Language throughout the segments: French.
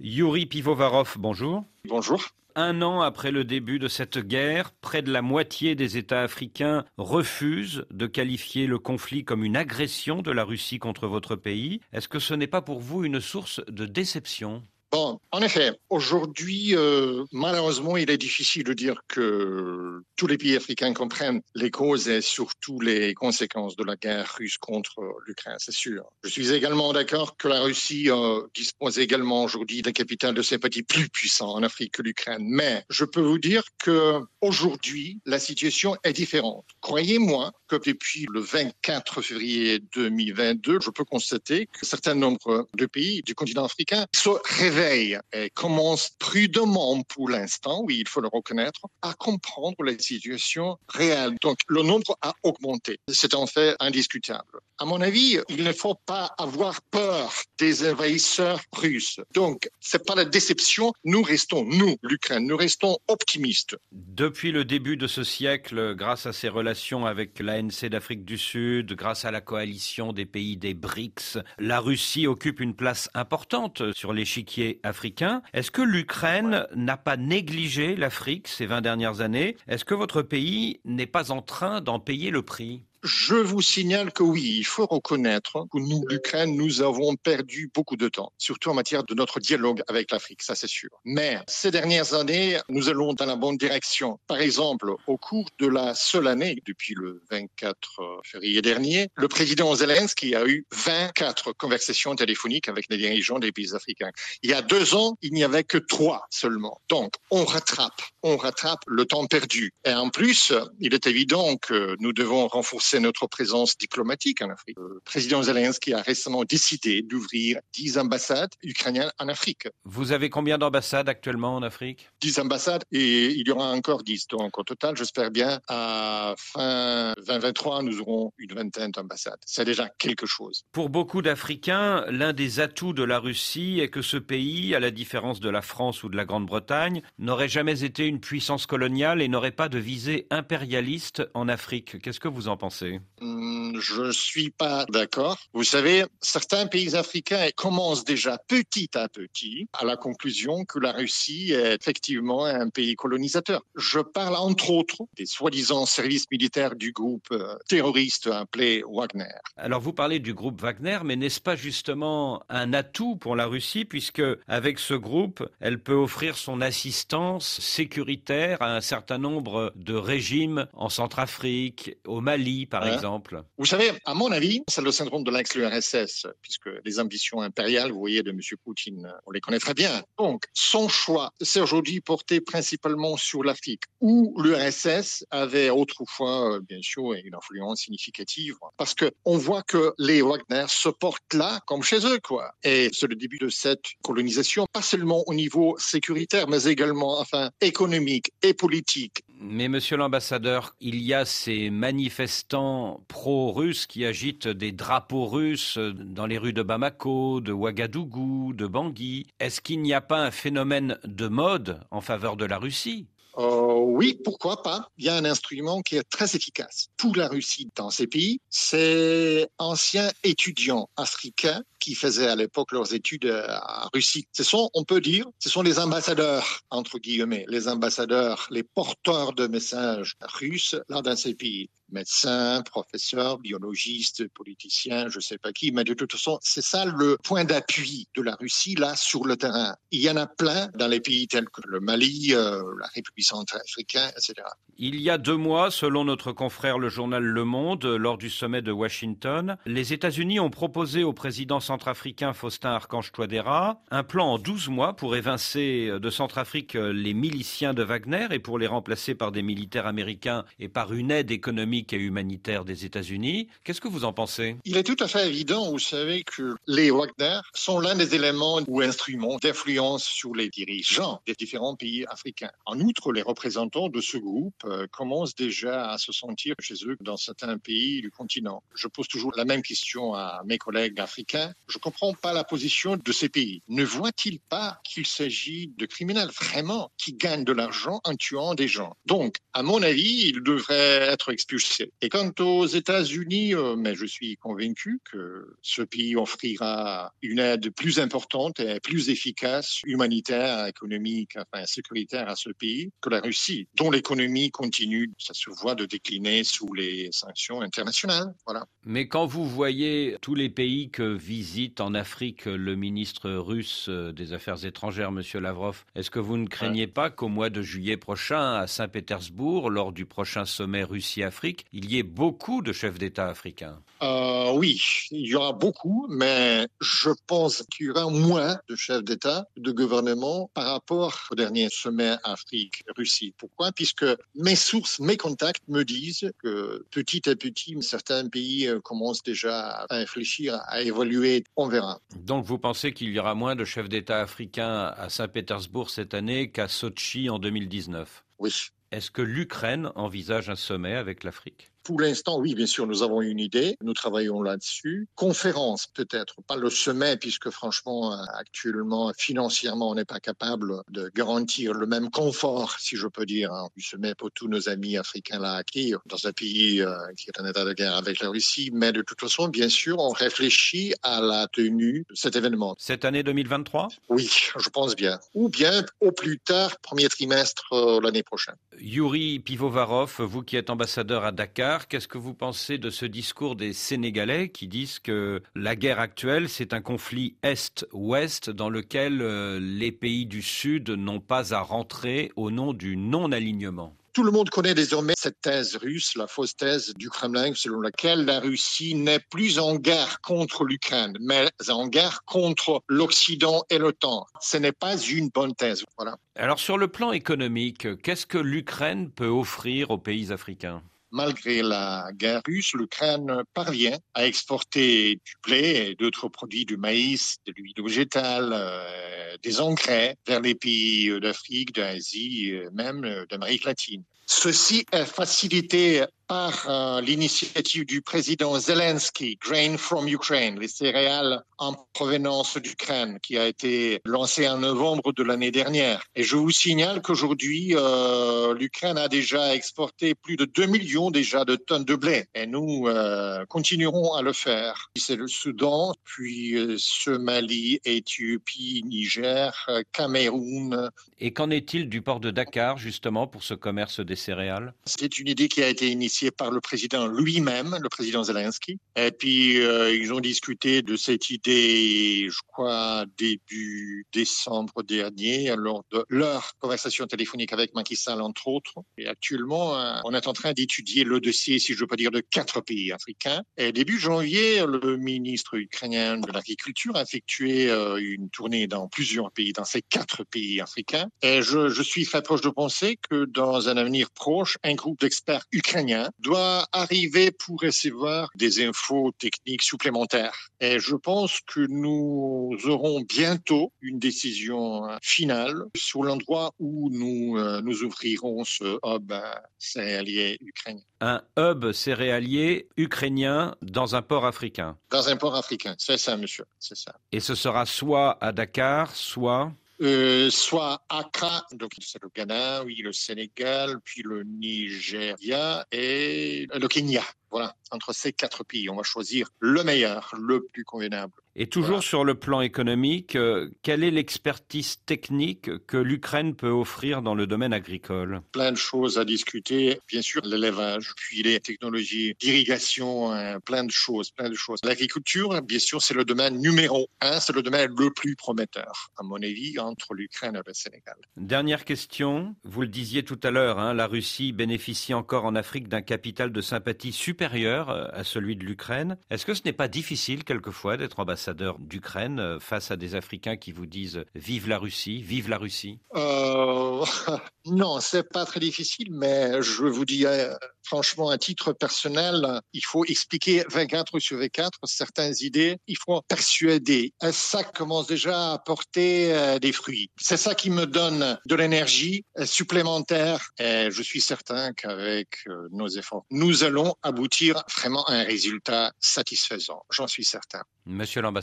Yuri Pivovarov, bonjour. Bonjour. Un an après le début de cette guerre, près de la moitié des États africains refusent de qualifier le conflit comme une agression de la Russie contre votre pays. Est-ce que ce n'est pas pour vous une source de déception? Bon, en effet, aujourd'hui, euh, malheureusement, il est difficile de dire que tous les pays africains comprennent les causes et surtout les conséquences de la guerre russe contre l'Ukraine, c'est sûr. Je suis également d'accord que la Russie euh, dispose également aujourd'hui d'un capital de sympathie plus puissant en Afrique que l'Ukraine. Mais je peux vous dire que aujourd'hui, la situation est différente. Croyez-moi que depuis le 24 février 2022, je peux constater que certains nombre de pays du continent africain se révèlent et commence prudemment pour l'instant, oui, il faut le reconnaître, à comprendre la situation réelle. Donc, le nombre a augmenté. C'est en fait indiscutable. À mon avis, il ne faut pas avoir peur des envahisseurs russes. Donc, c'est pas la déception. Nous restons, nous, l'Ukraine, nous restons optimistes. Depuis le début de ce siècle, grâce à ses relations avec l'ANC d'Afrique du Sud, grâce à la coalition des pays des BRICS, la Russie occupe une place importante sur l'échiquier africain. Est-ce que l'Ukraine n'a pas négligé l'Afrique ces 20 dernières années? Est-ce que votre pays n'est pas en train d'en payer le prix? Je vous signale que oui, il faut reconnaître que nous, l'Ukraine, nous avons perdu beaucoup de temps, surtout en matière de notre dialogue avec l'Afrique, ça c'est sûr. Mais ces dernières années, nous allons dans la bonne direction. Par exemple, au cours de la seule année, depuis le 24 février dernier, le président Zelensky a eu 24 conversations téléphoniques avec les dirigeants des pays africains. Il y a deux ans, il n'y avait que trois seulement. Donc, on rattrape, on rattrape le temps perdu. Et en plus, il est évident que nous devons renforcer c'est notre présence diplomatique en Afrique. Le président Zelensky a récemment décidé d'ouvrir 10 ambassades ukrainiennes en Afrique. Vous avez combien d'ambassades actuellement en Afrique? 10 ambassades et il y aura encore 10. Donc au total, j'espère bien, à fin 2023, nous aurons une vingtaine d'ambassades. C'est déjà quelque chose. Pour beaucoup d'Africains, l'un des atouts de la Russie est que ce pays, à la différence de la France ou de la Grande-Bretagne, n'aurait jamais été une puissance coloniale et n'aurait pas de visée impérialiste en Afrique. Qu'est-ce que vous en pensez? Hmm, je ne suis pas d'accord. Vous savez, certains pays africains commencent déjà petit à petit à la conclusion que la Russie est effectivement un pays colonisateur. Je parle entre autres des soi-disant services militaires du groupe euh, terroriste appelé Wagner. Alors vous parlez du groupe Wagner, mais n'est-ce pas justement un atout pour la Russie puisque avec ce groupe, elle peut offrir son assistance sécuritaire à un certain nombre de régimes en Centrafrique, au Mali, par hein exemple Vous savez, à mon avis, c'est le syndrome de l'ex-URSS, puisque les ambitions impériales, vous voyez, de M. Poutine, on les connaît très bien. Donc, son choix, c'est aujourd'hui porté principalement sur l'Afrique, où l'URSS avait autrefois, euh, bien sûr, une influence significative, parce que on voit que les Wagner se portent là comme chez eux, quoi. Et c'est le début de cette colonisation, pas seulement au niveau sécuritaire, mais également, enfin, économique et politique. Mais monsieur l'ambassadeur, il y a ces manifestants pro-russes qui agitent des drapeaux russes dans les rues de Bamako, de Ouagadougou, de Bangui. Est-ce qu'il n'y a pas un phénomène de mode en faveur de la Russie? Euh, oui, pourquoi pas? Il y a un instrument qui est très efficace pour la Russie dans ces pays. C'est anciens étudiants africains qui faisaient à l'époque leurs études en Russie. Ce sont, on peut dire, ce sont les ambassadeurs, entre guillemets, les ambassadeurs, les porteurs de messages russes là dans ces pays médecins, professeurs, biologistes, politiciens, je ne sais pas qui, mais de toute façon, c'est ça le point d'appui de la Russie là sur le terrain. Il y en a plein dans les pays tels que le Mali, euh, la République centrafricaine, etc. Il y a deux mois, selon notre confrère le journal Le Monde, lors du sommet de Washington, les États-Unis ont proposé au président centrafricain Faustin Archange Touadéra un plan en 12 mois pour évincer de Centrafrique les miliciens de Wagner et pour les remplacer par des militaires américains et par une aide économique et humanitaire des États-Unis. Qu'est-ce que vous en pensez? Il est tout à fait évident, vous savez, que les Wagner sont l'un des éléments ou instruments d'influence sur les dirigeants des différents pays africains. En outre, les représentants de ce groupe euh, commencent déjà à se sentir chez eux dans certains pays du continent. Je pose toujours la même question à mes collègues africains. Je ne comprends pas la position de ces pays. Ne voient-ils pas qu'il s'agit de criminels vraiment qui gagnent de l'argent en tuant des gens? Donc, à mon avis, ils devraient être expulsés. Et quant aux États-Unis, euh, mais je suis convaincu que ce pays offrira une aide plus importante et plus efficace, humanitaire, économique, enfin sécuritaire à ce pays que la Russie, dont l'économie continue, ça se voit, de décliner sous les sanctions internationales. Voilà. Mais quand vous voyez tous les pays que visite en Afrique le ministre russe euh, des Affaires étrangères, Monsieur Lavrov, est-ce que vous ne craignez pas qu'au mois de juillet prochain, à Saint-Pétersbourg, lors du prochain sommet Russie-Afrique, il y ait beaucoup de chefs d'État africains euh, Oui, il y aura beaucoup, mais je pense qu'il y aura moins de chefs d'État, de gouvernement par rapport au dernier sommet Afrique-Russie. Pourquoi? Puisque mes sources, mes contacts me disent que petit à petit, certains pays euh, commencent déjà à réfléchir, à évoluer. On verra. Donc vous pensez qu'il y aura moins de chefs d'État africains à Saint-Pétersbourg cette année qu'à Sochi en 2019 Oui. Est-ce que l'Ukraine envisage un sommet avec l'Afrique? Pour l'instant, oui, bien sûr, nous avons une idée. Nous travaillons là-dessus. Conférence, peut-être, pas le sommet, puisque franchement, actuellement, financièrement, on n'est pas capable de garantir le même confort, si je peux dire, hein, du sommet pour tous nos amis africains là acquis dans un pays euh, qui est en état de guerre avec la Russie. Mais de toute façon, bien sûr, on réfléchit à la tenue de cet événement. Cette année 2023 Oui, je pense bien. Ou bien, au plus tard, premier trimestre euh, l'année prochaine. Yuri Pivovarov, vous qui êtes ambassadeur à Dakar, qu'est-ce que vous pensez de ce discours des Sénégalais qui disent que la guerre actuelle, c'est un conflit Est-Ouest dans lequel euh, les pays du Sud n'ont pas à rentrer au nom du non-alignement? Tout le monde connaît désormais cette thèse russe, la fausse thèse du Kremlin, selon laquelle la Russie n'est plus en guerre contre l'Ukraine, mais en guerre contre l'Occident et l'OTAN. Ce n'est pas une bonne thèse. Voilà. Alors sur le plan économique, qu'est-ce que l'Ukraine peut offrir aux pays africains? Malgré la guerre russe, l'Ukraine parvient à exporter du blé et d'autres produits, du maïs, de l'huile végétale, euh, des engrais vers les pays d'Afrique, d'Asie, euh, même euh, d'Amérique latine. Ceci est facilité par euh, l'initiative du président Zelensky, Grain from Ukraine, les céréales en provenance d'Ukraine, qui a été lancée en novembre de l'année dernière. Et je vous signale qu'aujourd'hui, euh, l'Ukraine a déjà exporté plus de 2 millions déjà de tonnes de blé. Et nous euh, continuerons à le faire. C'est le Soudan, puis Somalie, Éthiopie, Niger, Cameroun. Et qu'en est-il du port de Dakar, justement, pour ce commerce des céréales? C'est une idée qui a été initiée par le président lui-même, le président Zelensky. Et puis, euh, ils ont discuté de cette idée, je crois, début décembre dernier, lors de leur conversation téléphonique avec Macky Sall, entre autres. Et actuellement, euh, on est en train d'étudier le dossier, si je peux dire, de quatre pays africains. Et début janvier, le ministre ukrainien de l'Agriculture a effectué euh, une tournée dans plusieurs pays, dans ces quatre pays africains. Et je, je suis très proche de penser que dans un avenir proche, un groupe d'experts ukrainiens doit arriver pour recevoir des infos techniques supplémentaires. Et je pense que nous aurons bientôt une décision finale sur l'endroit où nous, euh, nous ouvrirons ce hub céréalier ukrainien. Un hub céréalier ukrainien dans un port africain. Dans un port africain, c'est ça, monsieur, c'est ça. Et ce sera soit à Dakar, soit euh, soit Accra, donc le Ghana, oui, le Sénégal, puis le Nigeria et le Kenya. Voilà, entre ces quatre pays, on va choisir le meilleur, le plus convenable. Et toujours sur le plan économique, euh, quelle est l'expertise technique que l'Ukraine peut offrir dans le domaine agricole? Plein de choses à discuter. Bien sûr, l'élevage, puis les technologies d'irrigation, hein, plein de choses, plein de choses. L'agriculture, bien sûr, c'est le domaine numéro un, c'est le domaine le plus prometteur, à mon avis, entre l'Ukraine et le Sénégal. Dernière question. Vous le disiez tout à l'heure, hein, la Russie bénéficie encore en Afrique d'un capital de sympathie supérieur euh, à celui de l'Ukraine. Est-ce que ce n'est pas difficile quelquefois d'être ambassadeur d'Ukraine euh, face à des Africains qui vous disent Vive la Russie, vive la Russie euh, Non, c'est pas très difficile, mais je vous dis euh, franchement, à titre personnel, il faut expliquer 24 sur 24 certaines idées. Il faut persuader. Ça commence déjà à porter euh, des fruits. C'est ça qui me donne de l'énergie euh, supplémentaire. Et je suis certain qu'avec euh, nos efforts, nous allons aboutir vraiment à un résultat satisfaisant. J'en suis certain. Monsieur l'ambassadeur,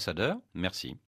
merci.